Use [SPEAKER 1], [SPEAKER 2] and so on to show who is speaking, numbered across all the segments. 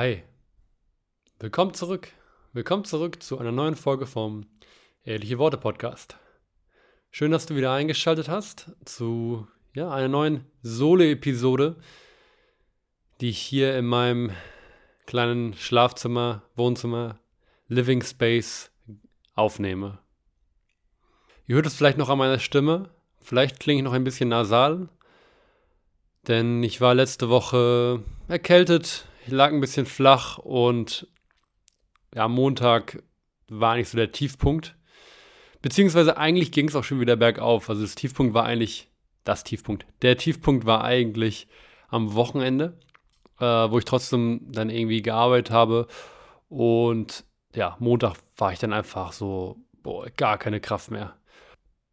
[SPEAKER 1] Hi. Willkommen zurück. Willkommen zurück zu einer neuen Folge vom Ehrliche Worte Podcast. Schön, dass du wieder eingeschaltet hast zu ja, einer neuen Solo-Episode, die ich hier in meinem kleinen Schlafzimmer, Wohnzimmer, Living Space aufnehme. Ihr hört es vielleicht noch an meiner Stimme. Vielleicht klinge ich noch ein bisschen nasal, denn ich war letzte Woche erkältet, ich lag ein bisschen flach und ja, Montag war nicht so der Tiefpunkt. Beziehungsweise eigentlich ging es auch schon wieder bergauf. Also das Tiefpunkt war eigentlich, das Tiefpunkt, der Tiefpunkt war eigentlich am Wochenende, äh, wo ich trotzdem dann irgendwie gearbeitet habe. Und ja, Montag war ich dann einfach so, boah, gar keine Kraft mehr.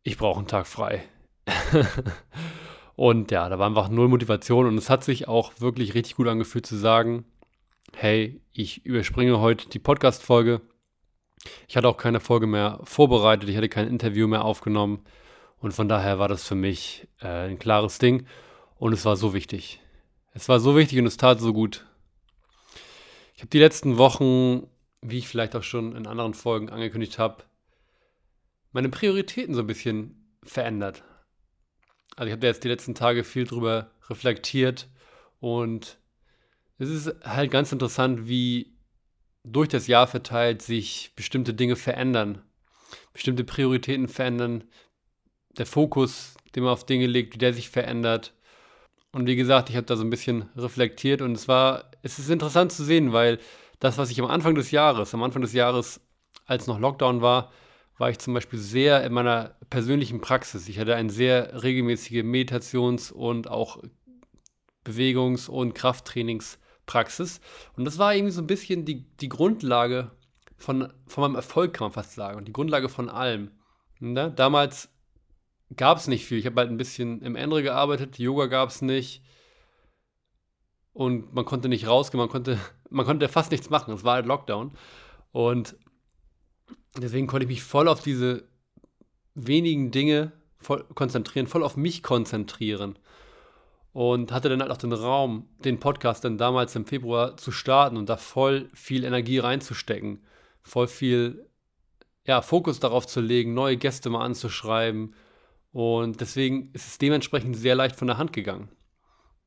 [SPEAKER 1] Ich brauche einen Tag frei. Und ja, da war einfach null Motivation und es hat sich auch wirklich richtig gut angefühlt zu sagen, hey, ich überspringe heute die Podcast-Folge. Ich hatte auch keine Folge mehr vorbereitet, ich hatte kein Interview mehr aufgenommen und von daher war das für mich äh, ein klares Ding und es war so wichtig. Es war so wichtig und es tat so gut. Ich habe die letzten Wochen, wie ich vielleicht auch schon in anderen Folgen angekündigt habe, meine Prioritäten so ein bisschen verändert. Also ich habe da jetzt die letzten Tage viel drüber reflektiert und es ist halt ganz interessant, wie durch das Jahr verteilt sich bestimmte Dinge verändern, bestimmte Prioritäten verändern, der Fokus, den man auf Dinge legt, wie der sich verändert. Und wie gesagt, ich habe da so ein bisschen reflektiert und es war, es ist interessant zu sehen, weil das, was ich am Anfang des Jahres, am Anfang des Jahres, als noch Lockdown war, war ich zum Beispiel sehr in meiner persönlichen Praxis. Ich hatte eine sehr regelmäßige Meditations- und auch Bewegungs- und Krafttrainingspraxis. Und das war irgendwie so ein bisschen die, die Grundlage von, von meinem Erfolg, kann man fast sagen. Und die Grundlage von allem. Ne? Damals gab es nicht viel. Ich habe halt ein bisschen im Ende gearbeitet, Yoga gab es nicht. Und man konnte nicht rausgehen, man konnte, man konnte fast nichts machen. Es war halt Lockdown. Und deswegen konnte ich mich voll auf diese wenigen Dinge voll konzentrieren, voll auf mich konzentrieren. Und hatte dann halt auch den Raum, den Podcast dann damals im Februar zu starten und da voll viel Energie reinzustecken. Voll viel ja, Fokus darauf zu legen, neue Gäste mal anzuschreiben. Und deswegen ist es dementsprechend sehr leicht von der Hand gegangen.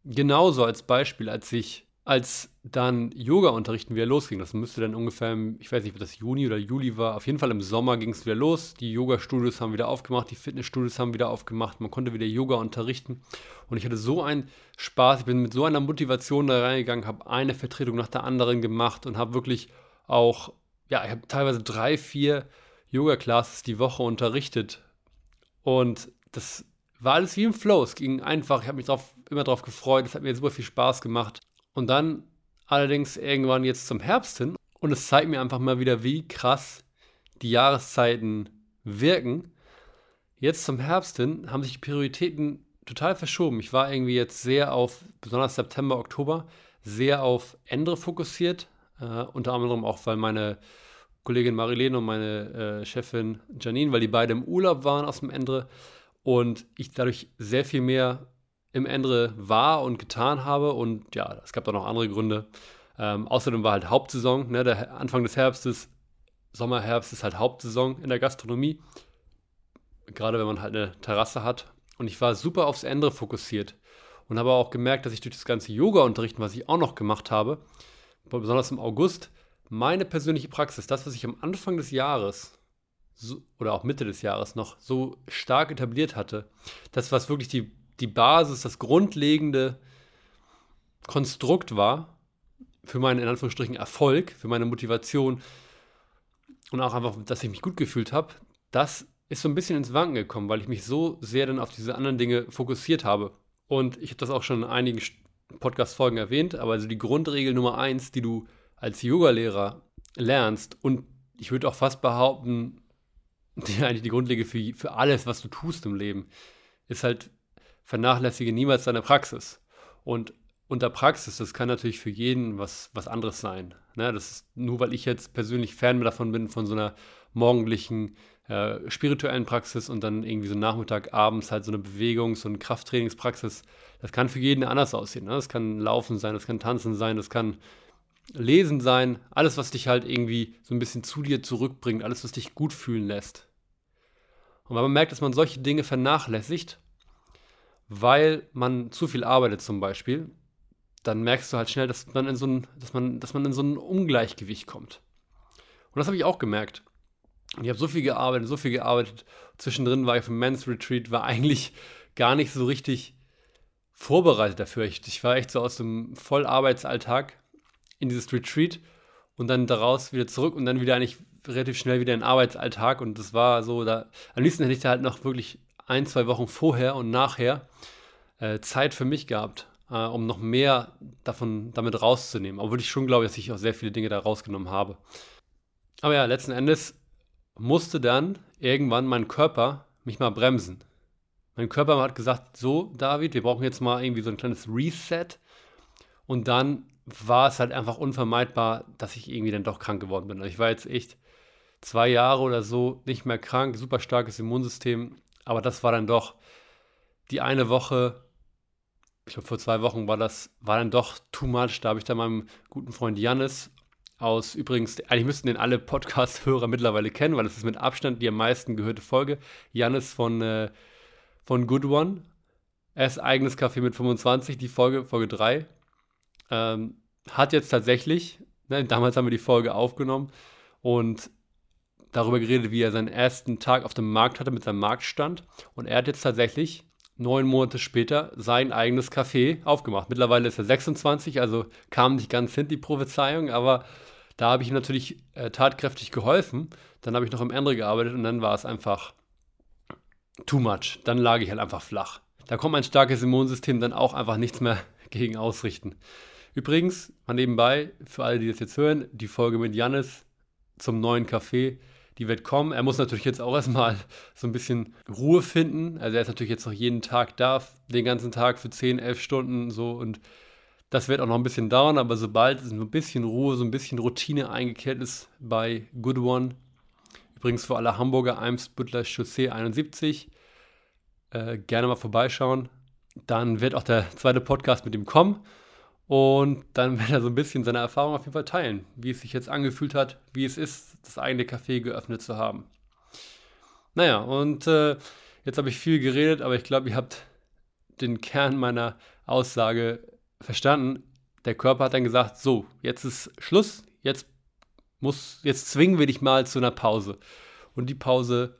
[SPEAKER 1] Genauso als Beispiel, als ich als dann Yoga-Unterrichten wieder losging, das müsste dann ungefähr, ich weiß nicht, ob das Juni oder Juli war, auf jeden Fall im Sommer ging es wieder los. Die Yoga-Studios haben wieder aufgemacht, die Fitnessstudios haben wieder aufgemacht, man konnte wieder Yoga unterrichten. Und ich hatte so einen Spaß, ich bin mit so einer Motivation da reingegangen, habe eine Vertretung nach der anderen gemacht und habe wirklich auch, ja, ich habe teilweise drei, vier Yoga-Classes die Woche unterrichtet. Und das war alles wie im Flow. Es ging einfach, ich habe mich drauf, immer darauf gefreut, es hat mir super viel Spaß gemacht. Und dann allerdings irgendwann jetzt zum Herbst hin. Und es zeigt mir einfach mal wieder, wie krass die Jahreszeiten wirken. Jetzt zum Herbst hin haben sich die Prioritäten total verschoben. Ich war irgendwie jetzt sehr auf, besonders September, Oktober, sehr auf Endre fokussiert. Äh, unter anderem auch, weil meine Kollegin Marilene und meine äh, Chefin Janine, weil die beide im Urlaub waren aus dem Endre und ich dadurch sehr viel mehr im Ende war und getan habe. Und ja, es gab da noch andere Gründe. Ähm, außerdem war halt Hauptsaison, ne, der Anfang des Herbstes, Sommer, Herbst ist halt Hauptsaison in der Gastronomie. Gerade wenn man halt eine Terrasse hat. Und ich war super aufs Ende fokussiert. Und habe auch gemerkt, dass ich durch das ganze Yoga-Unterrichten, was ich auch noch gemacht habe, besonders im August, meine persönliche Praxis, das, was ich am Anfang des Jahres so, oder auch Mitte des Jahres noch so stark etabliert hatte, das, was wirklich die die Basis, das grundlegende Konstrukt war für meinen, in Anführungsstrichen, Erfolg, für meine Motivation und auch einfach, dass ich mich gut gefühlt habe, das ist so ein bisschen ins Wanken gekommen, weil ich mich so sehr dann auf diese anderen Dinge fokussiert habe. Und ich habe das auch schon in einigen Podcast-Folgen erwähnt, aber also die Grundregel Nummer eins, die du als Yogalehrer lernst und ich würde auch fast behaupten, die eigentlich die Grundlage für, für alles, was du tust im Leben, ist halt vernachlässige niemals deine Praxis. Und unter Praxis, das kann natürlich für jeden was, was anderes sein. Ne? Das ist nur, weil ich jetzt persönlich Fan davon bin, von so einer morgendlichen, äh, spirituellen Praxis und dann irgendwie so Nachmittag, abends halt so eine Bewegungs- und Krafttrainingspraxis. Das kann für jeden anders aussehen. Ne? Das kann Laufen sein, das kann Tanzen sein, das kann Lesen sein, alles, was dich halt irgendwie so ein bisschen zu dir zurückbringt, alles, was dich gut fühlen lässt. Und wenn man merkt, dass man solche Dinge vernachlässigt, weil man zu viel arbeitet zum Beispiel, dann merkst du halt schnell, dass man in so ein, dass man, dass man in so ein Ungleichgewicht kommt. Und das habe ich auch gemerkt. Und ich habe so viel gearbeitet, so viel gearbeitet. Zwischendrin war ich auf dem Men's Retreat, war eigentlich gar nicht so richtig vorbereitet dafür. Ich, ich war echt so aus dem Vollarbeitsalltag in dieses Retreat und dann daraus wieder zurück und dann wieder eigentlich relativ schnell wieder in den Arbeitsalltag. Und das war so, da am liebsten hätte ich da halt noch wirklich ein, zwei Wochen vorher und nachher äh, Zeit für mich gehabt, äh, um noch mehr davon damit rauszunehmen. Obwohl ich schon glaube, dass ich auch sehr viele Dinge da rausgenommen habe. Aber ja, letzten Endes musste dann irgendwann mein Körper mich mal bremsen. Mein Körper hat gesagt, so David, wir brauchen jetzt mal irgendwie so ein kleines Reset. Und dann war es halt einfach unvermeidbar, dass ich irgendwie dann doch krank geworden bin. Also ich war jetzt echt zwei Jahre oder so nicht mehr krank, super starkes Immunsystem, aber das war dann doch die eine Woche, ich glaube vor zwei Wochen war das, war dann doch too much. Da habe ich dann meinem guten Freund Jannis aus, übrigens, eigentlich müssten den alle Podcast-Hörer mittlerweile kennen, weil das ist mit Abstand die am meisten gehörte Folge. Jannis von, äh, von Good One. Er ist eigenes Café mit 25, die Folge, Folge 3. Ähm, hat jetzt tatsächlich, ne, damals haben wir die Folge aufgenommen und darüber geredet, wie er seinen ersten Tag auf dem Markt hatte mit seinem Marktstand. Und er hat jetzt tatsächlich neun Monate später sein eigenes Café aufgemacht. Mittlerweile ist er 26, also kam nicht ganz hin die Prophezeiung, aber da habe ich ihm natürlich äh, tatkräftig geholfen. Dann habe ich noch im Ende gearbeitet und dann war es einfach too much. Dann lag ich halt einfach flach. Da kommt mein starkes Immunsystem dann auch einfach nichts mehr gegen ausrichten. Übrigens, mal nebenbei, für alle, die das jetzt hören, die Folge mit Jannis zum neuen Café, die wird kommen. Er muss natürlich jetzt auch erstmal so ein bisschen Ruhe finden. Also er ist natürlich jetzt noch jeden Tag da, den ganzen Tag für 10, 11 Stunden so und das wird auch noch ein bisschen dauern, aber sobald es ein bisschen Ruhe, so ein bisschen Routine eingekehrt ist bei Good One, übrigens für alle Hamburger Eimsbüttler Chaussee 71, äh, gerne mal vorbeischauen. Dann wird auch der zweite Podcast mit ihm kommen. Und dann wird er so ein bisschen seine Erfahrung auf jeden Fall teilen, wie es sich jetzt angefühlt hat, wie es ist, das eigene Café geöffnet zu haben. Naja, und äh, jetzt habe ich viel geredet, aber ich glaube, ihr habt den Kern meiner Aussage verstanden. Der Körper hat dann gesagt, so, jetzt ist Schluss, jetzt muss, jetzt zwingen wir dich mal zu einer Pause. Und die Pause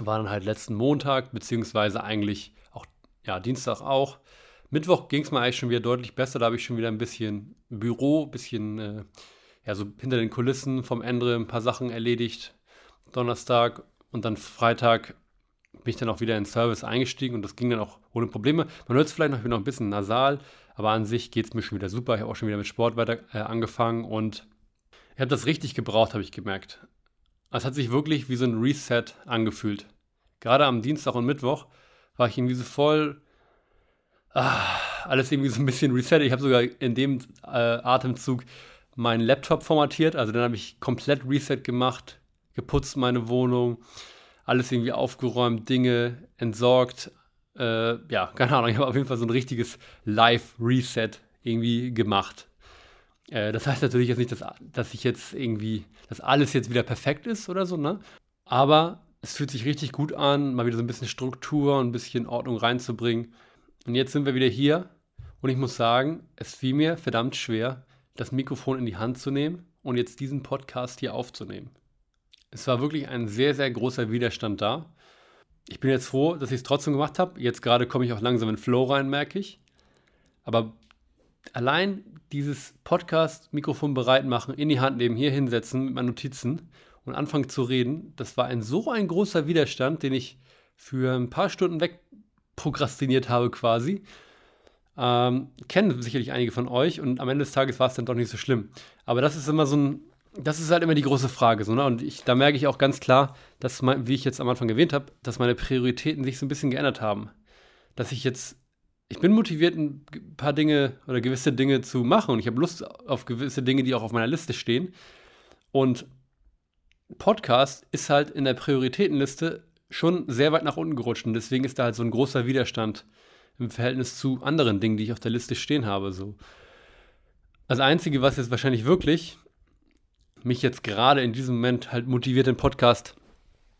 [SPEAKER 1] war dann halt letzten Montag, beziehungsweise eigentlich auch, ja, Dienstag auch. Mittwoch ging es mir eigentlich schon wieder deutlich besser. Da habe ich schon wieder ein bisschen Büro, ein bisschen, äh, ja, so hinter den Kulissen vom Ende ein paar Sachen erledigt. Donnerstag und dann Freitag bin ich dann auch wieder in Service eingestiegen und das ging dann auch ohne Probleme. Man hört es vielleicht noch, ich bin noch ein bisschen nasal, aber an sich geht es mir schon wieder super. Ich habe auch schon wieder mit Sport weiter äh, angefangen und ich habe das richtig gebraucht, habe ich gemerkt. Es hat sich wirklich wie so ein Reset angefühlt. Gerade am Dienstag und Mittwoch war ich irgendwie so voll ah, alles irgendwie so ein bisschen reset. Ich habe sogar in dem äh, Atemzug meinen Laptop formatiert. Also dann habe ich komplett Reset gemacht, geputzt meine Wohnung, alles irgendwie aufgeräumt, Dinge entsorgt. Äh, ja, keine Ahnung, ich habe auf jeden Fall so ein richtiges Live-Reset irgendwie gemacht. Äh, das heißt natürlich jetzt nicht, dass, dass ich jetzt irgendwie, dass alles jetzt wieder perfekt ist oder so, ne? Aber es fühlt sich richtig gut an, mal wieder so ein bisschen Struktur und ein bisschen Ordnung reinzubringen. Und jetzt sind wir wieder hier und ich muss sagen, es fiel mir verdammt schwer, das Mikrofon in die Hand zu nehmen und jetzt diesen Podcast hier aufzunehmen. Es war wirklich ein sehr, sehr großer Widerstand da. Ich bin jetzt froh, dass ich es trotzdem gemacht habe. Jetzt gerade komme ich auch langsam in Flow rein, merke ich. Aber allein dieses Podcast-Mikrofon bereit machen, in die Hand nehmen, hier hinsetzen mit meinen Notizen und anfangen zu reden, das war ein so ein großer Widerstand, den ich für ein paar Stunden weg prokrastiniert habe quasi. Ähm, kennen sicherlich einige von euch und am Ende des Tages war es dann doch nicht so schlimm. Aber das ist immer so ein, das ist halt immer die große Frage. So, ne? Und ich, da merke ich auch ganz klar, dass, mein, wie ich jetzt am Anfang erwähnt habe, dass meine Prioritäten sich so ein bisschen geändert haben. Dass ich jetzt, ich bin motiviert, ein paar Dinge oder gewisse Dinge zu machen und ich habe Lust auf gewisse Dinge, die auch auf meiner Liste stehen. Und Podcast ist halt in der Prioritätenliste schon sehr weit nach unten gerutscht und deswegen ist da halt so ein großer Widerstand im Verhältnis zu anderen Dingen, die ich auf der Liste stehen habe. So. Das Einzige, was jetzt wahrscheinlich wirklich mich jetzt gerade in diesem Moment halt motiviert, den Podcast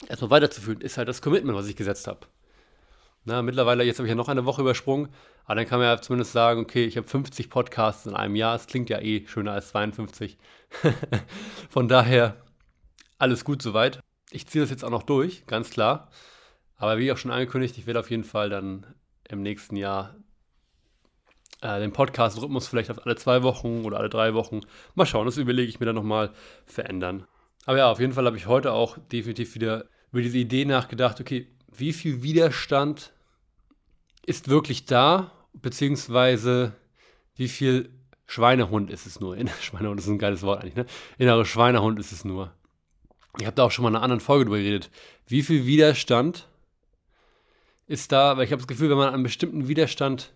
[SPEAKER 1] erstmal weiterzuführen, ist halt das Commitment, was ich gesetzt habe. Na, mittlerweile, jetzt habe ich ja noch eine Woche übersprungen, aber dann kann man ja zumindest sagen, okay, ich habe 50 Podcasts in einem Jahr. Es klingt ja eh schöner als 52. Von daher, alles gut soweit. Ich ziehe das jetzt auch noch durch, ganz klar. Aber wie auch schon angekündigt, ich werde auf jeden Fall dann im nächsten Jahr äh, den Podcast-Rhythmus vielleicht auf alle zwei Wochen oder alle drei Wochen, mal schauen, das überlege ich mir dann nochmal, verändern. Aber ja, auf jeden Fall habe ich heute auch definitiv wieder über diese Idee nachgedacht, okay, wie viel Widerstand ist wirklich da, beziehungsweise wie viel Schweinehund ist es nur. Schweinehund ist ein geiles Wort eigentlich, ne? Innere Schweinehund ist es nur. Ich habe da auch schon mal in einer anderen Folge drüber geredet. Wie viel Widerstand ist da, weil ich habe das Gefühl, wenn man einen bestimmten Widerstand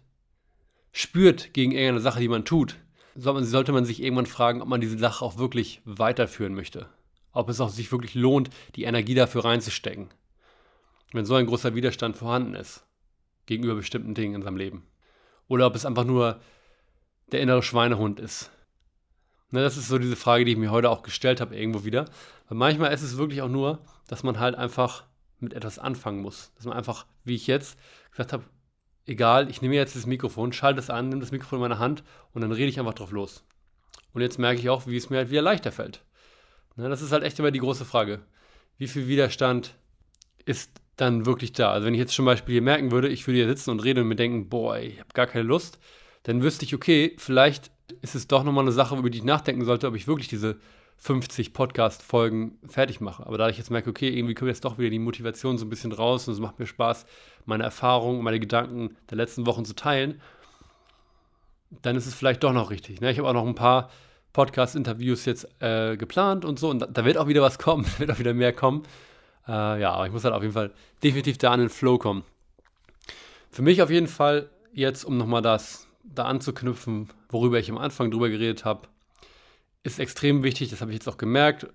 [SPEAKER 1] spürt gegen irgendeine Sache, die man tut, sollte man sich irgendwann fragen, ob man diese Sache auch wirklich weiterführen möchte. Ob es auch sich wirklich lohnt, die Energie dafür reinzustecken. Wenn so ein großer Widerstand vorhanden ist gegenüber bestimmten Dingen in seinem Leben. Oder ob es einfach nur der innere Schweinehund ist. Ne, das ist so diese Frage, die ich mir heute auch gestellt habe, irgendwo wieder. Weil manchmal ist es wirklich auch nur, dass man halt einfach mit etwas anfangen muss. Dass man einfach, wie ich jetzt gesagt habe, egal, ich nehme jetzt das Mikrofon, schalte es an, nehme das Mikrofon in meine Hand und dann rede ich einfach drauf los. Und jetzt merke ich auch, wie es mir halt wieder leichter fällt. Ne, das ist halt echt immer die große Frage. Wie viel Widerstand ist dann wirklich da? Also wenn ich jetzt zum Beispiel hier merken würde, ich würde hier sitzen und reden und mir denken, boah, ich habe gar keine Lust, dann wüsste ich, okay, vielleicht ist es doch nochmal eine Sache, über die ich nachdenken sollte, ob ich wirklich diese 50 Podcast-Folgen fertig mache. Aber da ich jetzt merke, okay, irgendwie kommt jetzt doch wieder die Motivation so ein bisschen raus und es macht mir Spaß, meine Erfahrungen, meine Gedanken der letzten Wochen zu teilen, dann ist es vielleicht doch noch richtig. Ne? Ich habe auch noch ein paar Podcast-Interviews jetzt äh, geplant und so und da, da, wird auch wieder was kommen, da wird auch wieder mehr kommen. Äh, ja, aber ich muss halt auf jeden Fall definitiv da an den Flow kommen. Für mich auf jeden Fall jetzt, um nochmal das da anzuknüpfen, worüber ich am Anfang drüber geredet habe, ist extrem wichtig, das habe ich jetzt auch gemerkt,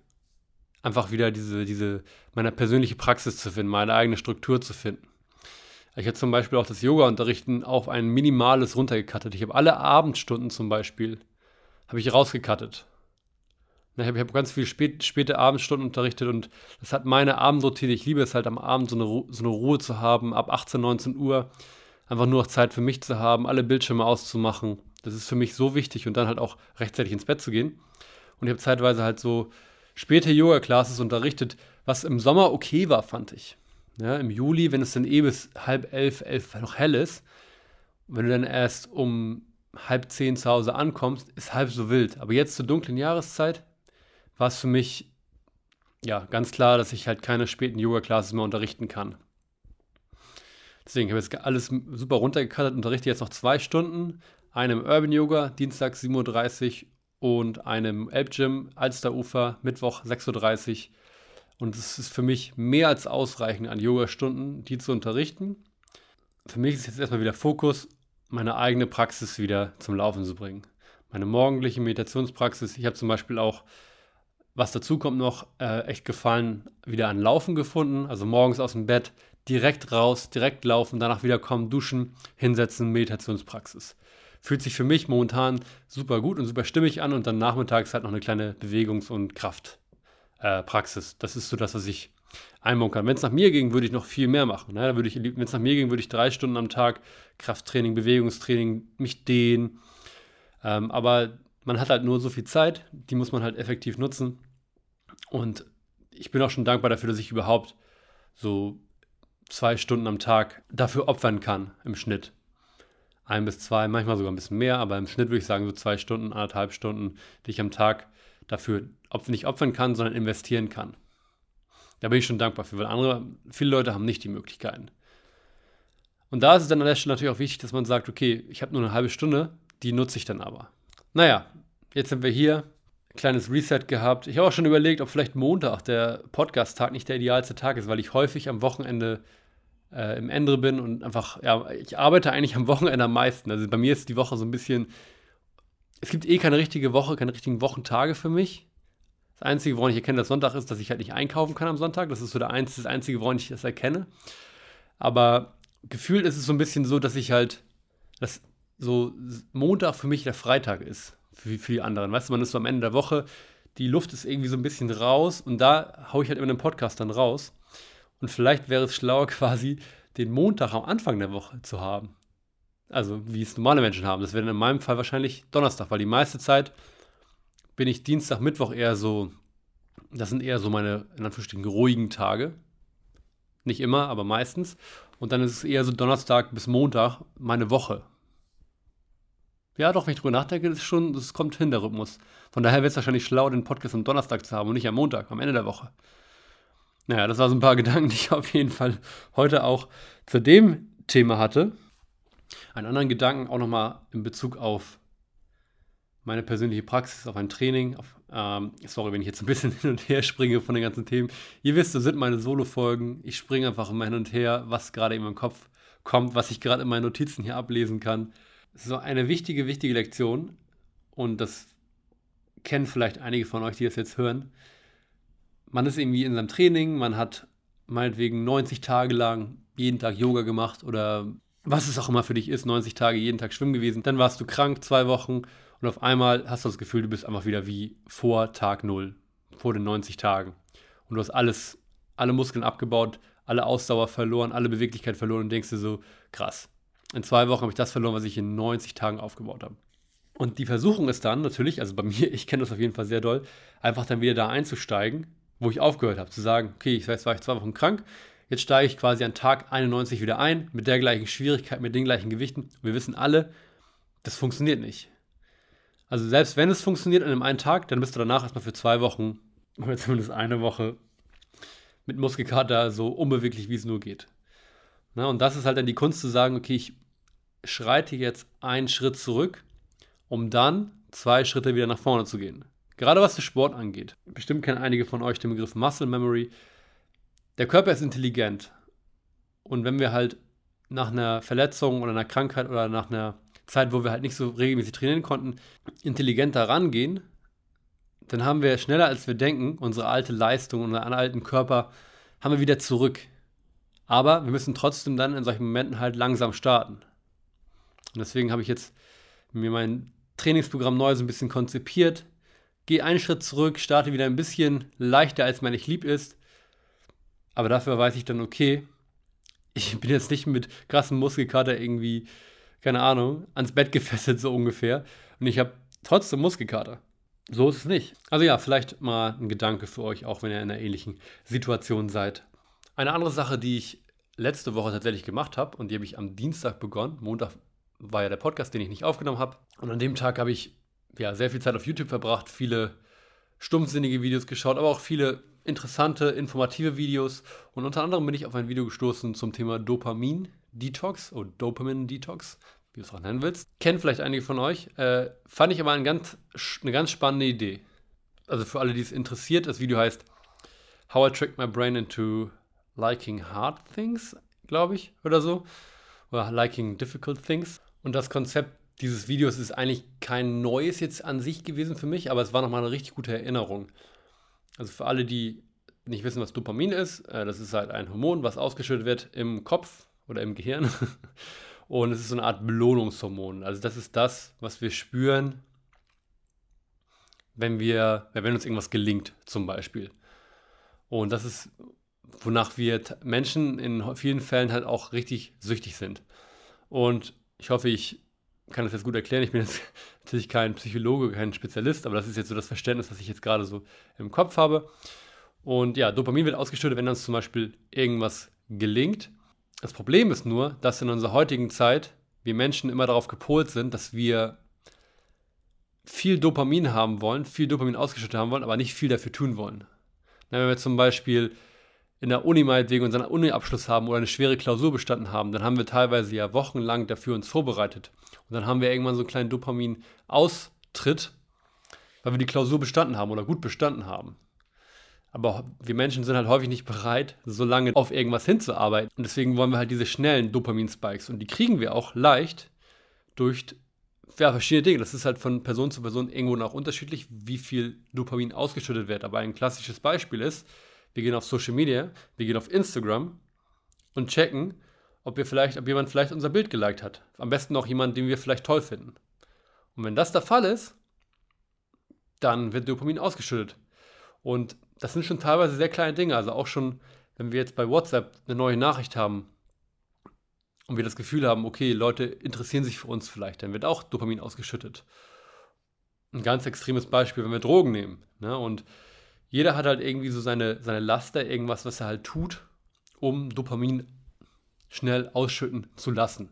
[SPEAKER 1] einfach wieder diese, diese, meine persönliche Praxis zu finden, meine eigene Struktur zu finden. Ich habe zum Beispiel auch das Yoga-Unterrichten auf ein minimales runtergekattet. Ich habe alle Abendstunden zum Beispiel, habe ich rausgekattet. Ich habe hab ganz viel spät, späte Abendstunden unterrichtet und das hat meine Abendroutine. Ich liebe es halt am Abend so eine, so eine Ruhe zu haben, ab 18, 19 Uhr einfach nur noch Zeit für mich zu haben, alle Bildschirme auszumachen. Das ist für mich so wichtig und dann halt auch rechtzeitig ins Bett zu gehen. Und ich habe zeitweise halt so späte Yoga-Classes unterrichtet, was im Sommer okay war, fand ich. Ja, Im Juli, wenn es dann eh bis halb elf, elf noch hell ist, wenn du dann erst um halb zehn zu Hause ankommst, ist halb so wild. Aber jetzt zur dunklen Jahreszeit war es für mich ja ganz klar, dass ich halt keine späten Yoga-Classes mehr unterrichten kann. Deswegen habe ich jetzt alles super runtergekattet, unterrichte jetzt noch zwei Stunden, einem Urban Yoga, Dienstag 7.30 Uhr und einem Elbgym, Alsterufer, Mittwoch 6.30 Uhr. Und es ist für mich mehr als ausreichend an Yoga-Stunden, die zu unterrichten. Für mich ist jetzt erstmal wieder Fokus, meine eigene Praxis wieder zum Laufen zu bringen. Meine morgendliche Meditationspraxis. Ich habe zum Beispiel auch, was dazu kommt noch, äh, echt gefallen, wieder an Laufen gefunden. Also morgens aus dem Bett direkt raus, direkt laufen, danach wieder kommen, duschen, hinsetzen, Meditationspraxis. Fühlt sich für mich momentan super gut und super stimmig an und dann nachmittags halt noch eine kleine Bewegungs- und Kraftpraxis. Äh, das ist so das, was ich einbauen kann. Wenn es nach mir ging, würde ich noch viel mehr machen. Ne? Wenn es nach mir ging, würde ich drei Stunden am Tag Krafttraining, Bewegungstraining, mich dehnen. Ähm, aber man hat halt nur so viel Zeit, die muss man halt effektiv nutzen. Und ich bin auch schon dankbar dafür, dass ich überhaupt so zwei Stunden am Tag dafür opfern kann im Schnitt. Ein bis zwei, manchmal sogar ein bisschen mehr, aber im Schnitt würde ich sagen so zwei Stunden, anderthalb Stunden, die ich am Tag dafür nicht opfern kann, sondern investieren kann. Da bin ich schon dankbar für, weil andere, viele Leute haben nicht die Möglichkeiten. Und da ist es dann an der Stelle natürlich auch wichtig, dass man sagt, okay, ich habe nur eine halbe Stunde, die nutze ich dann aber. Naja, jetzt sind wir hier, kleines Reset gehabt. Ich habe auch schon überlegt, ob vielleicht Montag der Podcast-Tag nicht der idealste Tag ist, weil ich häufig am Wochenende äh, im Ende bin und einfach, ja, ich arbeite eigentlich am Wochenende am meisten. Also bei mir ist die Woche so ein bisschen, es gibt eh keine richtige Woche, keine richtigen Wochentage für mich. Das Einzige, woran ich erkenne, dass Sonntag ist, dass ich halt nicht einkaufen kann am Sonntag. Das ist so der Einz das Einzige, woran ich das erkenne. Aber gefühlt ist es so ein bisschen so, dass ich halt, dass so Montag für mich der Freitag ist für, für die anderen. Weißt du, man ist so am Ende der Woche, die Luft ist irgendwie so ein bisschen raus und da haue ich halt immer den Podcast dann raus. Und vielleicht wäre es schlauer, quasi den Montag am Anfang der Woche zu haben. Also, wie es normale Menschen haben. Das wäre in meinem Fall wahrscheinlich Donnerstag, weil die meiste Zeit bin ich Dienstag, Mittwoch eher so, das sind eher so meine, in Anführungsstrichen, ruhigen Tage. Nicht immer, aber meistens. Und dann ist es eher so Donnerstag bis Montag meine Woche. Ja, doch, wenn ich drüber nachdenke, ist schon, das kommt hin, der Rhythmus. Von daher wäre es wahrscheinlich schlau, den Podcast am Donnerstag zu haben und nicht am Montag, am Ende der Woche. Naja, das waren so ein paar Gedanken, die ich auf jeden Fall heute auch zu dem Thema hatte. Einen anderen Gedanken auch nochmal in Bezug auf meine persönliche Praxis, auf ein Training. Auf, ähm, sorry, wenn ich jetzt ein bisschen hin und her springe von den ganzen Themen. Ihr wisst, das sind meine Solo-Folgen. Ich springe einfach immer hin und her, was gerade in meinem Kopf kommt, was ich gerade in meinen Notizen hier ablesen kann so eine wichtige, wichtige Lektion und das kennen vielleicht einige von euch, die das jetzt hören. Man ist irgendwie in seinem Training, man hat meinetwegen 90 Tage lang jeden Tag Yoga gemacht oder was es auch immer für dich ist, 90 Tage jeden Tag schwimmen gewesen. Dann warst du krank, zwei Wochen und auf einmal hast du das Gefühl, du bist einfach wieder wie vor Tag Null, vor den 90 Tagen. Und du hast alles, alle Muskeln abgebaut, alle Ausdauer verloren, alle Beweglichkeit verloren und denkst dir so, krass, in zwei Wochen habe ich das verloren, was ich in 90 Tagen aufgebaut habe. Und die Versuchung ist dann natürlich, also bei mir, ich kenne das auf jeden Fall sehr doll, einfach dann wieder da einzusteigen, wo ich aufgehört habe. Zu sagen, okay, ich weiß, war ich zwei Wochen krank, jetzt steige ich quasi an Tag 91 wieder ein, mit der gleichen Schwierigkeit, mit den gleichen Gewichten. Wir wissen alle, das funktioniert nicht. Also selbst wenn es funktioniert an einem einen Tag, dann bist du danach erstmal für zwei Wochen oder zumindest eine Woche mit Muskelkater so unbeweglich, wie es nur geht. Na, und das ist halt dann die Kunst zu sagen, okay, ich schreite jetzt einen Schritt zurück, um dann zwei Schritte wieder nach vorne zu gehen. Gerade was den Sport angeht. Bestimmt kennen einige von euch den Begriff Muscle Memory. Der Körper ist intelligent. Und wenn wir halt nach einer Verletzung oder einer Krankheit oder nach einer Zeit, wo wir halt nicht so regelmäßig trainieren konnten, intelligenter rangehen, dann haben wir schneller als wir denken unsere alte Leistung, unseren alten Körper haben wir wieder zurück. Aber wir müssen trotzdem dann in solchen Momenten halt langsam starten. Und deswegen habe ich jetzt mir mein Trainingsprogramm neu so ein bisschen konzipiert. Gehe einen Schritt zurück, starte wieder ein bisschen leichter, als mir nicht lieb ist. Aber dafür weiß ich dann, okay, ich bin jetzt nicht mit krassen Muskelkater irgendwie, keine Ahnung, ans Bett gefesselt, so ungefähr. Und ich habe trotzdem Muskelkater. So ist es nicht. Also ja, vielleicht mal ein Gedanke für euch, auch wenn ihr in einer ähnlichen Situation seid. Eine andere Sache, die ich letzte Woche tatsächlich gemacht habe und die habe ich am Dienstag begonnen. Montag war ja der Podcast, den ich nicht aufgenommen habe. Und an dem Tag habe ich ja, sehr viel Zeit auf YouTube verbracht, viele stumpfsinnige Videos geschaut, aber auch viele interessante, informative Videos. Und unter anderem bin ich auf ein Video gestoßen zum Thema Dopamin-Detox oder Dopamin-Detox, wie du es auch nennen willst. Kennen vielleicht einige von euch. Äh, fand ich aber ein ganz, eine ganz spannende Idee. Also für alle, die es interessiert, das Video heißt How I Tricked My Brain into Liking Hard Things, glaube ich, oder so. Oder Liking Difficult Things. Und das Konzept dieses Videos ist eigentlich kein neues jetzt an sich gewesen für mich, aber es war nochmal eine richtig gute Erinnerung. Also für alle, die nicht wissen, was Dopamin ist, äh, das ist halt ein Hormon, was ausgeschüttet wird im Kopf oder im Gehirn. Und es ist so eine Art Belohnungshormon. Also das ist das, was wir spüren, wenn wir, wenn uns irgendwas gelingt, zum Beispiel. Und das ist, wonach wir Menschen in vielen Fällen halt auch richtig süchtig sind. Und ich hoffe, ich kann das jetzt gut erklären. Ich bin jetzt natürlich kein Psychologe, kein Spezialist, aber das ist jetzt so das Verständnis, was ich jetzt gerade so im Kopf habe. Und ja, Dopamin wird ausgeschüttet, wenn uns zum Beispiel irgendwas gelingt. Das Problem ist nur, dass in unserer heutigen Zeit wir Menschen immer darauf gepolt sind, dass wir viel Dopamin haben wollen, viel Dopamin ausgeschüttet haben wollen, aber nicht viel dafür tun wollen. Wenn wir zum Beispiel in der Uni meinetwegen unseren Uni-Abschluss haben oder eine schwere Klausur bestanden haben, dann haben wir teilweise ja wochenlang dafür uns vorbereitet. Und dann haben wir irgendwann so einen kleinen Dopamin-Austritt, weil wir die Klausur bestanden haben oder gut bestanden haben. Aber wir Menschen sind halt häufig nicht bereit, so lange auf irgendwas hinzuarbeiten. Und deswegen wollen wir halt diese schnellen Dopamin-Spikes. Und die kriegen wir auch leicht durch ja, verschiedene Dinge. Das ist halt von Person zu Person irgendwo noch unterschiedlich, wie viel Dopamin ausgeschüttet wird. Aber ein klassisches Beispiel ist, wir gehen auf Social Media, wir gehen auf Instagram und checken, ob wir vielleicht, ob jemand vielleicht unser Bild geliked hat. Am besten auch jemand, den wir vielleicht toll finden. Und wenn das der Fall ist, dann wird Dopamin ausgeschüttet. Und das sind schon teilweise sehr kleine Dinge. Also auch schon, wenn wir jetzt bei WhatsApp eine neue Nachricht haben und wir das Gefühl haben, okay, Leute interessieren sich für uns vielleicht, dann wird auch Dopamin ausgeschüttet. Ein ganz extremes Beispiel, wenn wir Drogen nehmen. Ne? Und jeder hat halt irgendwie so seine, seine Laster, irgendwas, was er halt tut, um Dopamin schnell ausschütten zu lassen.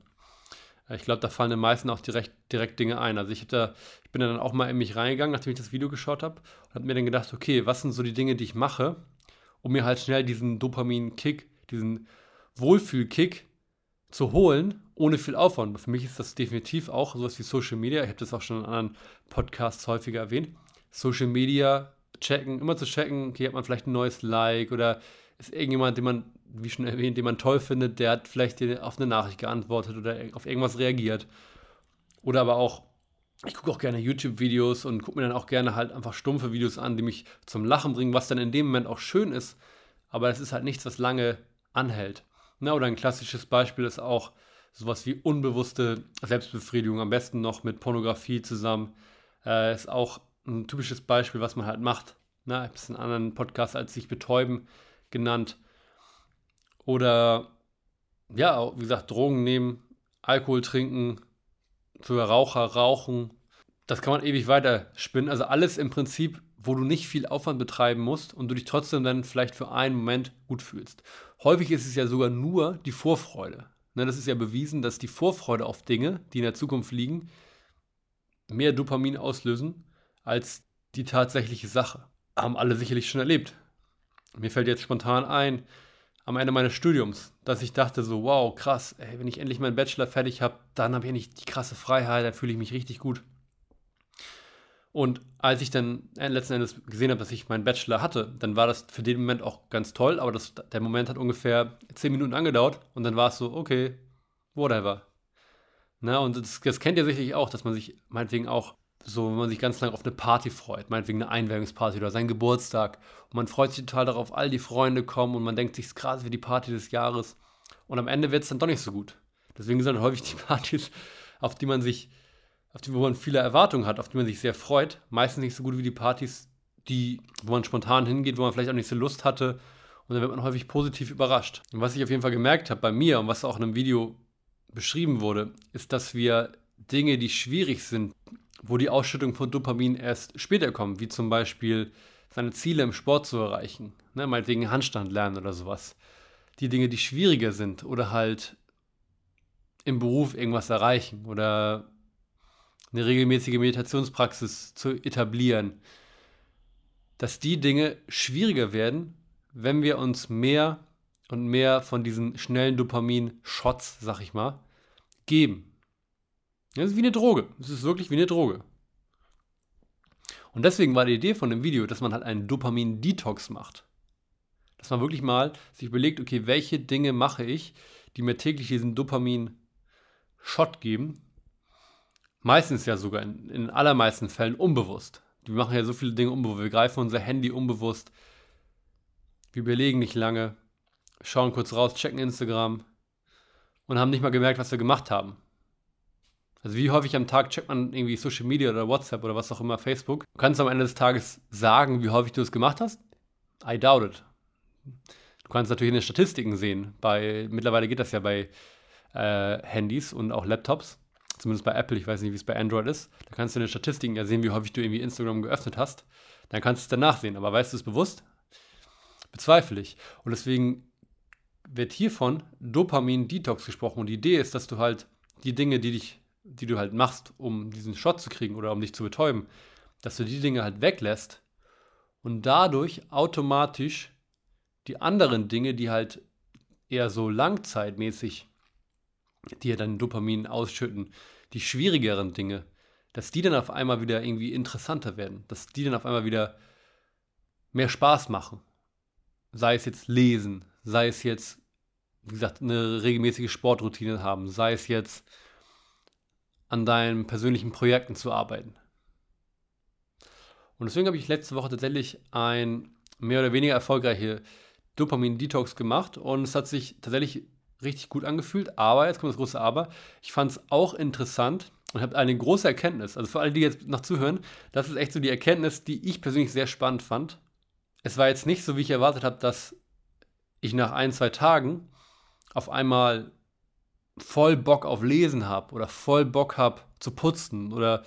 [SPEAKER 1] Ich glaube, da fallen den meisten auch direkt, direkt Dinge ein. Also ich, da, ich bin dann auch mal in mich reingegangen, nachdem ich das Video geschaut habe und habe mir dann gedacht, okay, was sind so die Dinge, die ich mache, um mir halt schnell diesen Dopamin-Kick, diesen Wohlfühl-Kick zu holen, ohne viel Aufwand. Für mich ist das definitiv auch sowas wie Social Media. Ich habe das auch schon in anderen Podcasts häufiger erwähnt. Social Media checken, immer zu checken, okay, hat man vielleicht ein neues Like oder ist irgendjemand, den man wie schon erwähnt, den man toll findet, der hat vielleicht auf eine Nachricht geantwortet oder auf irgendwas reagiert. Oder aber auch, ich gucke auch gerne YouTube-Videos und gucke mir dann auch gerne halt einfach stumpfe Videos an, die mich zum Lachen bringen, was dann in dem Moment auch schön ist. Aber es ist halt nichts, was lange anhält. Na, oder ein klassisches Beispiel ist auch sowas wie unbewusste Selbstbefriedigung, am besten noch mit Pornografie zusammen. Äh, ist auch ein typisches Beispiel, was man halt macht. Na, ich habe es in anderen Podcasts als sich betäuben genannt. Oder ja, wie gesagt, Drogen nehmen, Alkohol trinken, für Raucher rauchen. Das kann man ewig weiter spinnen. Also alles im Prinzip, wo du nicht viel Aufwand betreiben musst und du dich trotzdem dann vielleicht für einen Moment gut fühlst. Häufig ist es ja sogar nur die Vorfreude. Ne, das ist ja bewiesen, dass die Vorfreude auf Dinge, die in der Zukunft liegen, mehr Dopamin auslösen als die tatsächliche Sache. Haben alle sicherlich schon erlebt. Mir fällt jetzt spontan ein, am Ende meines Studiums, dass ich dachte so, wow, krass, ey, wenn ich endlich meinen Bachelor fertig habe, dann habe ich endlich die krasse Freiheit, dann fühle ich mich richtig gut. Und als ich dann letzten Endes gesehen habe, dass ich meinen Bachelor hatte, dann war das für den Moment auch ganz toll, aber das, der Moment hat ungefähr zehn Minuten angedauert und dann war es so, okay, whatever. Na, und das, das kennt ihr sicherlich auch, dass man sich meinetwegen auch so, wenn man sich ganz lange auf eine Party freut, meinetwegen eine Einweihungsparty oder seinen Geburtstag. Und man freut sich total darauf, all die Freunde kommen und man denkt sich, es ist gerade wie die Party des Jahres. Und am Ende wird es dann doch nicht so gut. Deswegen sind häufig die Partys, auf die man sich, auf die, wo man viele Erwartungen hat, auf die man sich sehr freut, meistens nicht so gut wie die Partys, die, wo man spontan hingeht, wo man vielleicht auch nicht so Lust hatte. Und dann wird man häufig positiv überrascht. Und was ich auf jeden Fall gemerkt habe bei mir und was auch in einem Video beschrieben wurde, ist, dass wir Dinge, die schwierig sind, wo die Ausschüttung von Dopamin erst später kommt, wie zum Beispiel seine Ziele im Sport zu erreichen, ne, meinetwegen Handstand lernen oder sowas. Die Dinge, die schwieriger sind oder halt im Beruf irgendwas erreichen oder eine regelmäßige Meditationspraxis zu etablieren, dass die Dinge schwieriger werden, wenn wir uns mehr und mehr von diesen schnellen Dopamin-Shots, sag ich mal, geben. Das ist wie eine Droge. Es ist wirklich wie eine Droge. Und deswegen war die Idee von dem Video, dass man halt einen Dopamin-Detox macht. Dass man wirklich mal sich überlegt, okay, welche Dinge mache ich, die mir täglich diesen Dopamin-Shot geben. Meistens ja sogar, in, in allermeisten Fällen unbewusst. Wir machen ja so viele Dinge unbewusst. Wir greifen unser Handy unbewusst. Wir überlegen nicht lange, schauen kurz raus, checken Instagram und haben nicht mal gemerkt, was wir gemacht haben. Also wie häufig am Tag checkt man irgendwie Social Media oder WhatsApp oder was auch immer, Facebook. Du kannst am Ende des Tages sagen, wie häufig du es gemacht hast? I doubt it. Du kannst natürlich in den Statistiken sehen. Bei, mittlerweile geht das ja bei äh, Handys und auch Laptops. Zumindest bei Apple, ich weiß nicht, wie es bei Android ist. Da kannst du in den Statistiken ja sehen, wie häufig du irgendwie Instagram geöffnet hast. Dann kannst du es danach sehen. Aber weißt du es bewusst? Bezweifle ich. Und deswegen wird hiervon Dopamin-Detox gesprochen. Und die Idee ist, dass du halt die Dinge, die dich die du halt machst, um diesen Shot zu kriegen oder um dich zu betäuben, dass du die Dinge halt weglässt und dadurch automatisch die anderen Dinge, die halt eher so langzeitmäßig dir dann Dopamin ausschütten, die schwierigeren Dinge, dass die dann auf einmal wieder irgendwie interessanter werden, dass die dann auf einmal wieder mehr Spaß machen. Sei es jetzt lesen, sei es jetzt, wie gesagt, eine regelmäßige Sportroutine haben, sei es jetzt an deinen persönlichen Projekten zu arbeiten. Und deswegen habe ich letzte Woche tatsächlich ein mehr oder weniger erfolgreiche Dopamin-Detox gemacht und es hat sich tatsächlich richtig gut angefühlt. Aber, jetzt kommt das große Aber, ich fand es auch interessant, und habe eine große Erkenntnis. Also für alle, die jetzt noch zuhören, das ist echt so die Erkenntnis, die ich persönlich sehr spannend fand. Es war jetzt nicht so, wie ich erwartet habe, dass ich nach ein, zwei Tagen auf einmal voll Bock auf Lesen habe oder voll Bock habe zu putzen oder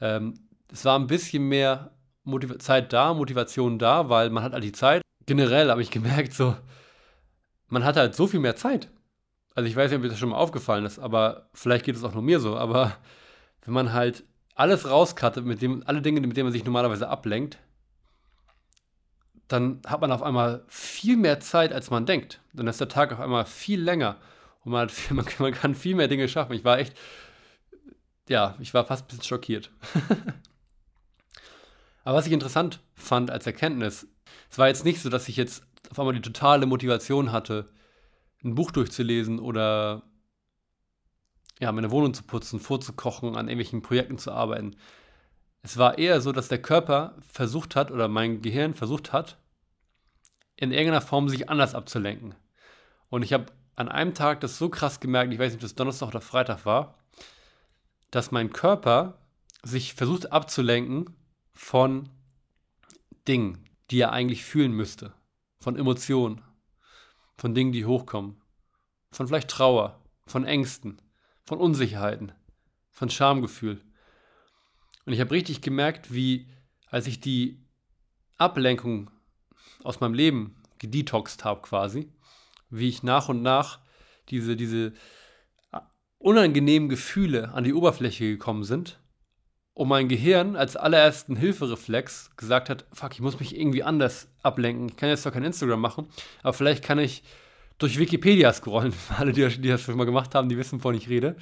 [SPEAKER 1] ähm, es war ein bisschen mehr Motiv Zeit da, Motivation da, weil man hat halt die Zeit. Generell habe ich gemerkt, so, man hat halt so viel mehr Zeit. Also ich weiß nicht, ob das schon mal aufgefallen ist, aber vielleicht geht es auch nur mir so, aber wenn man halt alles rauskattet, mit dem, alle Dinge, mit denen man sich normalerweise ablenkt, dann hat man auf einmal viel mehr Zeit, als man denkt. Dann ist der Tag auf einmal viel länger und man, viel, man, man kann viel mehr Dinge schaffen. Ich war echt, ja, ich war fast ein bisschen schockiert. Aber was ich interessant fand als Erkenntnis, es war jetzt nicht so, dass ich jetzt auf einmal die totale Motivation hatte, ein Buch durchzulesen oder ja, meine Wohnung zu putzen, vorzukochen, an irgendwelchen Projekten zu arbeiten. Es war eher so, dass der Körper versucht hat oder mein Gehirn versucht hat, in irgendeiner Form sich anders abzulenken. Und ich habe an einem Tag das so krass gemerkt, ich weiß nicht, ob das Donnerstag oder Freitag war, dass mein Körper sich versucht abzulenken von Dingen, die er eigentlich fühlen müsste, von Emotionen, von Dingen, die hochkommen, von vielleicht Trauer, von Ängsten, von Unsicherheiten, von Schamgefühl. Und ich habe richtig gemerkt, wie, als ich die Ablenkung aus meinem Leben gedetoxt habe quasi, wie ich nach und nach diese, diese unangenehmen Gefühle an die Oberfläche gekommen sind und mein Gehirn als allerersten Hilfereflex gesagt hat, fuck, ich muss mich irgendwie anders ablenken. Ich kann jetzt zwar kein Instagram machen, aber vielleicht kann ich durch Wikipedia scrollen. Alle, die, die das schon mal gemacht haben, die wissen, wovon ich rede.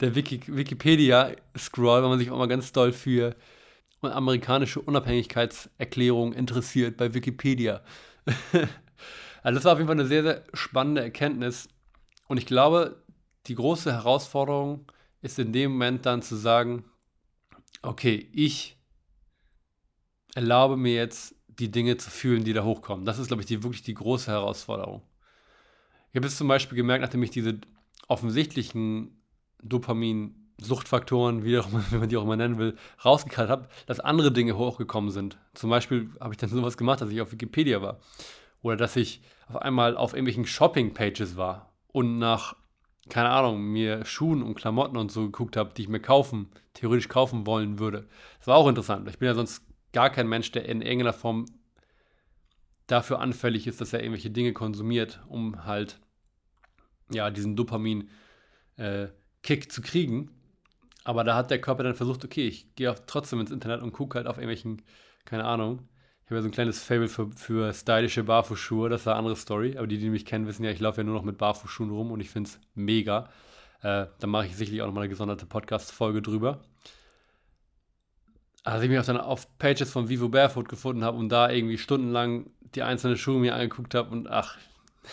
[SPEAKER 1] Der Wiki, Wikipedia-Scroll, wenn man sich auch mal ganz doll für amerikanische Unabhängigkeitserklärung interessiert bei Wikipedia. also das war auf jeden Fall eine sehr, sehr spannende Erkenntnis. Und ich glaube, die große Herausforderung ist in dem Moment dann zu sagen, okay, ich erlaube mir jetzt, die Dinge zu fühlen, die da hochkommen. Das ist, glaube ich, die, wirklich die große Herausforderung. Ich habe es zum Beispiel gemerkt, nachdem ich diese offensichtlichen Dopamin-Suchtfaktoren, wie, wie man die auch immer nennen will, rausgekratzt habe, dass andere Dinge hochgekommen sind. Zum Beispiel habe ich dann sowas gemacht, dass ich auf Wikipedia war. Oder dass ich auf einmal auf irgendwelchen Shopping-Pages war und nach keine Ahnung, mir Schuhen und Klamotten und so geguckt habe, die ich mir kaufen, theoretisch kaufen wollen würde. Das war auch interessant. Ich bin ja sonst gar kein Mensch, der in irgendeiner Form dafür anfällig ist, dass er irgendwelche Dinge konsumiert, um halt ja diesen Dopamin-Kick äh, zu kriegen. Aber da hat der Körper dann versucht, okay, ich gehe trotzdem ins Internet und gucke halt auf irgendwelchen, keine Ahnung, ich habe ja so ein kleines Fable für, für stylische Barfußschuhe, das ist eine andere Story. Aber die, die mich kennen, wissen ja, ich laufe ja nur noch mit Barfußschuhen rum und ich finde es mega. Äh, da mache ich sicherlich auch nochmal eine gesonderte Podcast-Folge drüber. Als ich mich auch dann auf Pages von Vivo Barefoot gefunden habe und da irgendwie stundenlang die einzelnen Schuhe mir angeguckt habe und ach,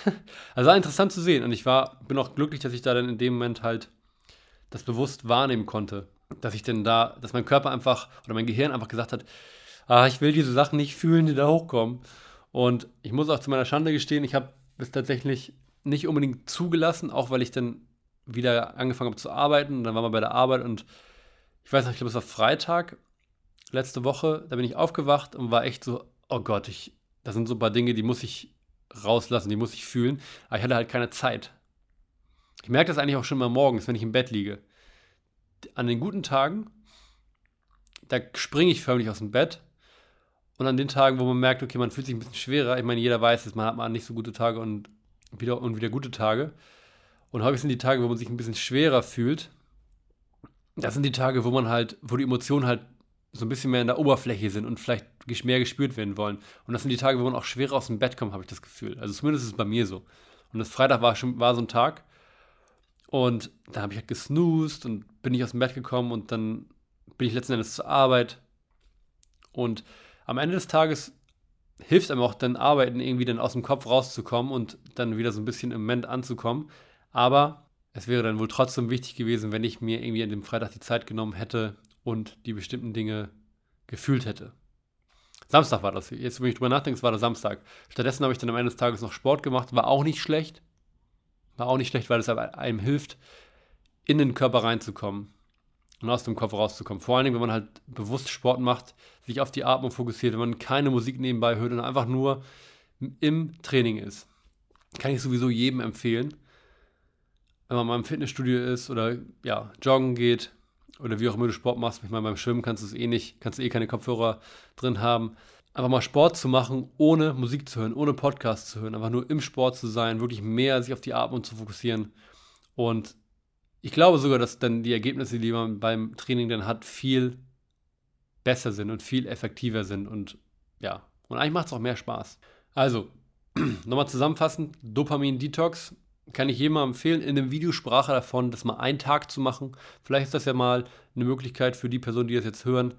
[SPEAKER 1] also war interessant zu sehen. Und ich war, bin auch glücklich, dass ich da dann in dem Moment halt das bewusst wahrnehmen konnte. Dass ich denn da, dass mein Körper einfach oder mein Gehirn einfach gesagt hat, ah, ich will diese Sachen nicht fühlen, die da hochkommen. Und ich muss auch zu meiner Schande gestehen, ich habe es tatsächlich nicht unbedingt zugelassen, auch weil ich dann wieder angefangen habe zu arbeiten. Und dann waren wir bei der Arbeit und ich weiß noch, ich glaube, es war Freitag letzte Woche. Da bin ich aufgewacht und war echt so, oh Gott, ich, das sind so ein paar Dinge, die muss ich rauslassen, die muss ich fühlen. Aber ich hatte halt keine Zeit. Ich merke das eigentlich auch schon mal morgens, wenn ich im Bett liege. An den guten Tagen, da springe ich förmlich aus dem Bett und an den Tagen, wo man merkt, okay, man fühlt sich ein bisschen schwerer, ich meine, jeder weiß es, man hat mal nicht so gute Tage und wieder, und wieder gute Tage. Und häufig sind die Tage, wo man sich ein bisschen schwerer fühlt. Das sind die Tage, wo man halt, wo die Emotionen halt so ein bisschen mehr in der Oberfläche sind und vielleicht mehr gespürt werden wollen. Und das sind die Tage, wo man auch schwerer aus dem Bett kommt, habe ich das Gefühl. Also zumindest ist es bei mir so. Und das Freitag war schon war so ein Tag. Und da habe ich halt gesnoost und bin nicht aus dem Bett gekommen und dann bin ich letzten Endes zur Arbeit. Und am Ende des Tages hilft einem auch dann Arbeiten irgendwie dann aus dem Kopf rauszukommen und dann wieder so ein bisschen im Moment anzukommen. Aber es wäre dann wohl trotzdem wichtig gewesen, wenn ich mir irgendwie an dem Freitag die Zeit genommen hätte und die bestimmten Dinge gefühlt hätte. Samstag war das. Jetzt, wenn ich drüber nachdenke, war der Samstag. Stattdessen habe ich dann am Ende des Tages noch Sport gemacht. War auch nicht schlecht. War auch nicht schlecht, weil es einem hilft, in den Körper reinzukommen. und aus dem Kopf rauszukommen. Vor allen Dingen, wenn man halt bewusst Sport macht, sich auf die Atmung fokussiert, wenn man keine Musik nebenbei hört und einfach nur im Training ist. Kann ich sowieso jedem empfehlen. Wenn man mal im Fitnessstudio ist oder ja, joggen geht oder wie auch immer du Sport machst. Ich meine, beim Schwimmen kannst du es eh nicht, kannst du eh keine Kopfhörer drin haben. Einfach mal Sport zu machen, ohne Musik zu hören, ohne Podcast zu hören, einfach nur im Sport zu sein, wirklich mehr sich auf die Atmung zu fokussieren. Und ich glaube sogar, dass dann die Ergebnisse, die man beim Training dann hat, viel besser sind und viel effektiver sind. Und ja, und eigentlich macht es auch mehr Spaß. Also, nochmal zusammenfassend: Dopamin-Detox kann ich jedem empfehlen. In dem Video sprach er davon, das mal einen Tag zu machen. Vielleicht ist das ja mal eine Möglichkeit für die Personen, die das jetzt hören,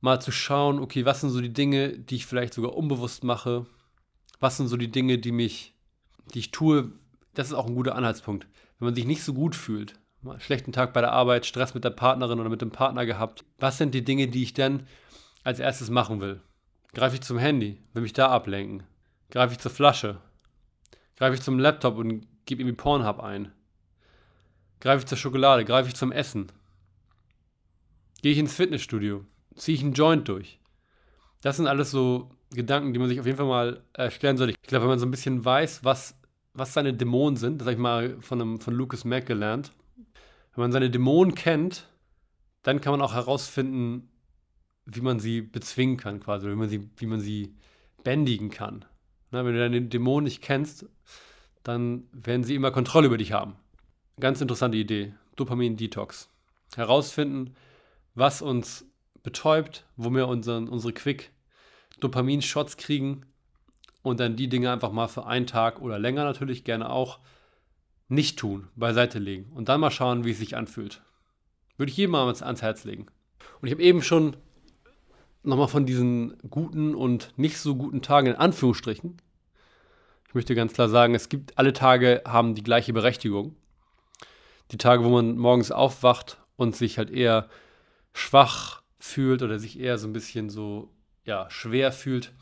[SPEAKER 1] mal zu schauen, okay, was sind so die Dinge, die ich vielleicht sogar unbewusst mache? Was sind so die Dinge, die mich, die ich tue? Das ist auch ein guter Anhaltspunkt. Wenn man sich nicht so gut fühlt, einen schlechten Tag bei der Arbeit, Stress mit der Partnerin oder mit dem Partner gehabt, was sind die Dinge, die ich dann als erstes machen will? Greife ich zum Handy, will mich da ablenken? Greife ich zur Flasche? Greife ich zum Laptop und gebe irgendwie Pornhub ein? Greife ich zur Schokolade? Greife ich zum Essen? Gehe ich ins Fitnessstudio? Ziehe ich einen Joint durch? Das sind alles so Gedanken, die man sich auf jeden Fall mal erklären sollte. Ich glaube, wenn man so ein bisschen weiß, was, was seine Dämonen sind, das habe ich mal von, einem, von Lucas Mack gelernt. Wenn man seine Dämonen kennt, dann kann man auch herausfinden, wie man sie bezwingen kann, quasi, wie man sie, wie man sie bändigen kann. Na, wenn du deine Dämonen nicht kennst, dann werden sie immer Kontrolle über dich haben. Ganz interessante Idee. Dopamin-Detox. Herausfinden, was uns betäubt, wo wir unseren, unsere Quick-Dopamin-Shots kriegen und dann die Dinge einfach mal für einen Tag oder länger natürlich gerne auch nicht tun, beiseite legen und dann mal schauen, wie es sich anfühlt. Würde ich jedem mal ans Herz legen. Und ich habe eben schon nochmal von diesen guten und nicht so guten Tagen in Anführungsstrichen. Ich möchte ganz klar sagen, es gibt alle Tage haben die gleiche Berechtigung. Die Tage, wo man morgens aufwacht und sich halt eher schwach fühlt oder sich eher so ein bisschen so ja, schwer fühlt.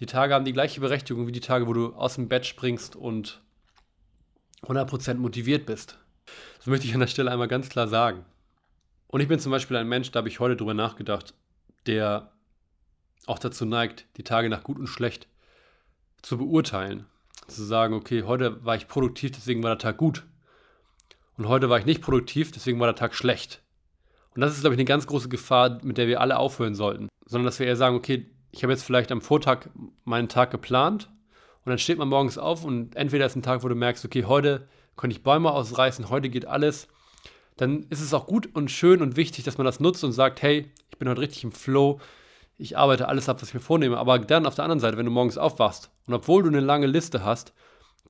[SPEAKER 1] Die Tage haben die gleiche Berechtigung wie die Tage, wo du aus dem Bett springst und 100% motiviert bist. Das möchte ich an der Stelle einmal ganz klar sagen. Und ich bin zum Beispiel ein Mensch, da habe ich heute drüber nachgedacht, der auch dazu neigt, die Tage nach gut und schlecht zu beurteilen. Zu sagen, okay, heute war ich produktiv, deswegen war der Tag gut. Und heute war ich nicht produktiv, deswegen war der Tag schlecht. Und das ist, glaube ich, eine ganz große Gefahr, mit der wir alle aufhören sollten. Sondern dass wir eher sagen, okay, ich habe jetzt vielleicht am Vortag meinen Tag geplant und dann steht man morgens auf und entweder ist ein Tag, wo du merkst, okay, heute konnte ich Bäume ausreißen, heute geht alles. Dann ist es auch gut und schön und wichtig, dass man das nutzt und sagt, hey, ich bin heute richtig im Flow, ich arbeite alles ab, was ich mir vornehme. Aber dann auf der anderen Seite, wenn du morgens aufwachst und obwohl du eine lange Liste hast,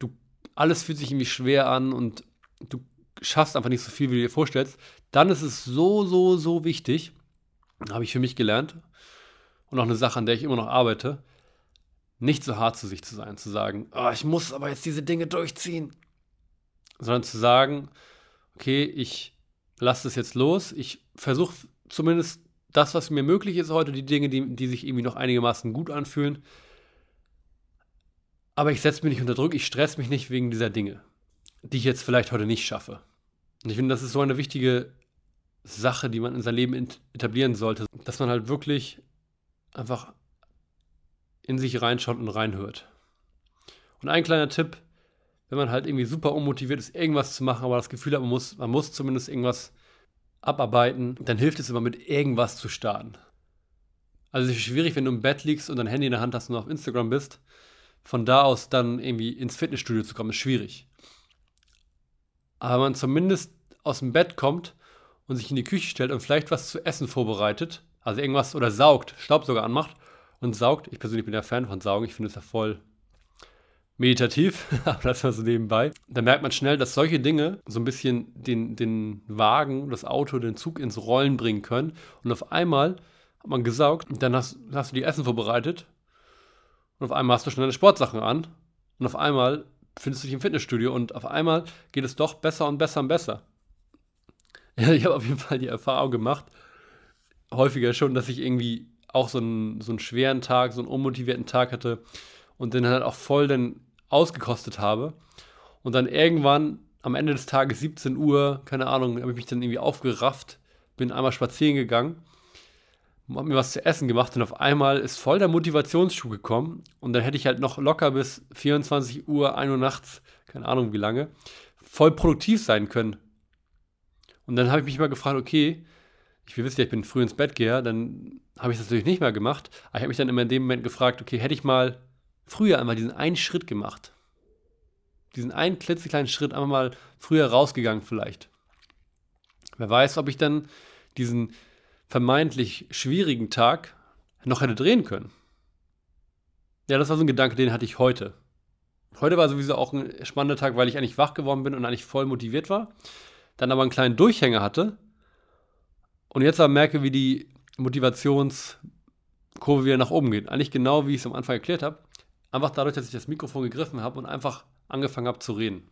[SPEAKER 1] du alles fühlt sich irgendwie schwer an und du schaffst einfach nicht so viel, wie du dir vorstellst, dann ist es so, so, so wichtig, habe ich für mich gelernt und auch eine Sache, an der ich immer noch arbeite, nicht so hart zu sich zu sein, zu sagen, oh, ich muss aber jetzt diese Dinge durchziehen, sondern zu sagen, okay, ich lasse das jetzt los, ich versuche zumindest das, was mir möglich ist heute, die Dinge, die, die sich irgendwie noch einigermaßen gut anfühlen. Aber ich setze mich nicht unter Druck, ich stress mich nicht wegen dieser Dinge, die ich jetzt vielleicht heute nicht schaffe. Und ich finde, das ist so eine wichtige Sache, die man in sein Leben etablieren sollte, dass man halt wirklich einfach in sich reinschaut und reinhört. Und ein kleiner Tipp, wenn man halt irgendwie super unmotiviert ist, irgendwas zu machen, aber das Gefühl hat, man muss, man muss zumindest irgendwas abarbeiten, dann hilft es immer mit irgendwas zu starten. Also es ist schwierig, wenn du im Bett liegst und dein Handy in der Hand hast und auf Instagram bist, von da aus dann irgendwie ins Fitnessstudio zu kommen, ist schwierig. Aber wenn man zumindest aus dem Bett kommt und sich in die Küche stellt und vielleicht was zu essen vorbereitet, also irgendwas oder saugt, Staubsauger anmacht und saugt. Ich persönlich bin ja Fan von Saugen, ich finde es ja voll meditativ, aber das war so nebenbei. Da merkt man schnell, dass solche Dinge so ein bisschen den, den Wagen, das Auto, den Zug ins Rollen bringen können. Und auf einmal hat man gesaugt, dann hast, hast du die Essen vorbereitet und auf einmal hast du schon deine Sportsachen an und auf einmal findest du dich im Fitnessstudio und auf einmal geht es doch besser und besser und besser. Ja, ich habe auf jeden Fall die Erfahrung gemacht, häufiger schon, dass ich irgendwie auch so einen, so einen schweren Tag, so einen unmotivierten Tag hatte und den halt auch voll dann ausgekostet habe. Und dann irgendwann am Ende des Tages, 17 Uhr, keine Ahnung, habe ich mich dann irgendwie aufgerafft, bin einmal spazieren gegangen, habe mir was zu essen gemacht und auf einmal ist voll der Motivationsschuh gekommen und dann hätte ich halt noch locker bis 24 Uhr, 1 Uhr nachts, keine Ahnung wie lange, voll produktiv sein können. Und dann habe ich mich mal gefragt, okay, ich will wissen, ich bin früh ins Bett gehe, dann habe ich das natürlich nicht mehr gemacht. Aber ich habe mich dann immer in dem Moment gefragt, okay, hätte ich mal früher einmal diesen einen Schritt gemacht. Diesen einen klitzekleinen Schritt einmal mal früher rausgegangen vielleicht. Wer weiß, ob ich dann diesen vermeintlich schwierigen Tag noch hätte drehen können. Ja, das war so ein Gedanke, den hatte ich heute. Heute war sowieso auch ein spannender Tag, weil ich eigentlich wach geworden bin und eigentlich voll motiviert war. Dann aber einen kleinen Durchhänger hatte. Und jetzt aber merke, wie die Motivationskurve wieder nach oben geht. Eigentlich genau, wie ich es am Anfang erklärt habe. Einfach dadurch, dass ich das Mikrofon gegriffen habe und einfach angefangen habe zu reden.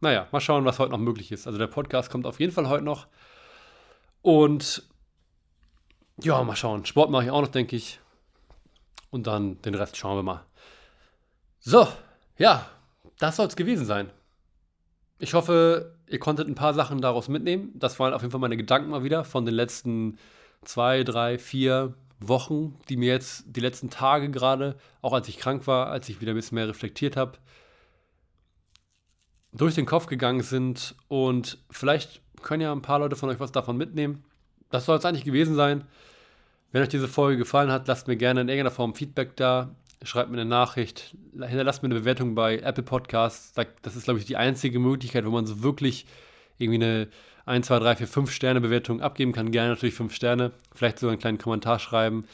[SPEAKER 1] Naja, mal schauen, was heute noch möglich ist. Also der Podcast kommt auf jeden Fall heute noch. Und ja, mal schauen. Sport mache ich auch noch, denke ich. Und dann den Rest schauen wir mal. So, ja, das soll es gewesen sein. Ich hoffe, ihr konntet ein paar Sachen daraus mitnehmen. Das waren auf jeden Fall meine Gedanken mal wieder von den letzten zwei, drei, vier Wochen, die mir jetzt die letzten Tage gerade, auch als ich krank war, als ich wieder ein bisschen mehr reflektiert habe, durch den Kopf gegangen sind. Und vielleicht können ja ein paar Leute von euch was davon mitnehmen. Das soll es eigentlich gewesen sein. Wenn euch diese Folge gefallen hat, lasst mir gerne in irgendeiner Form Feedback da. Schreibt mir eine Nachricht, hinterlasst mir eine Bewertung bei Apple Podcasts. Das ist, glaube ich, die einzige Möglichkeit, wo man so wirklich irgendwie eine 1, 2, 3, 4, 5 Sterne Bewertung abgeben kann. Gerne natürlich 5 Sterne. Vielleicht sogar einen kleinen Kommentar schreiben.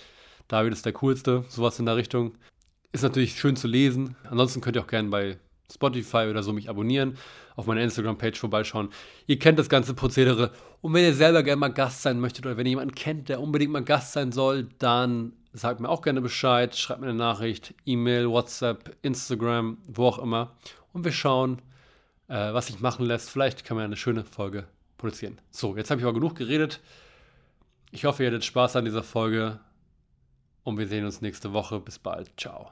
[SPEAKER 1] David ist der coolste. Sowas in der Richtung. Ist natürlich schön zu lesen. Ansonsten könnt ihr auch gerne bei Spotify oder so mich abonnieren, auf meiner Instagram-Page vorbeischauen. Ihr kennt das ganze Prozedere. Und wenn ihr selber gerne mal Gast sein möchtet oder wenn ihr jemanden kennt, der unbedingt mal Gast sein soll, dann sagt mir auch gerne Bescheid, schreibt mir eine Nachricht, E-Mail, WhatsApp, Instagram, wo auch immer. Und wir schauen, äh, was sich machen lässt. Vielleicht kann man eine schöne Folge produzieren. So, jetzt habe ich aber genug geredet. Ich hoffe, ihr hattet Spaß an dieser Folge und wir sehen uns nächste Woche. Bis bald. Ciao.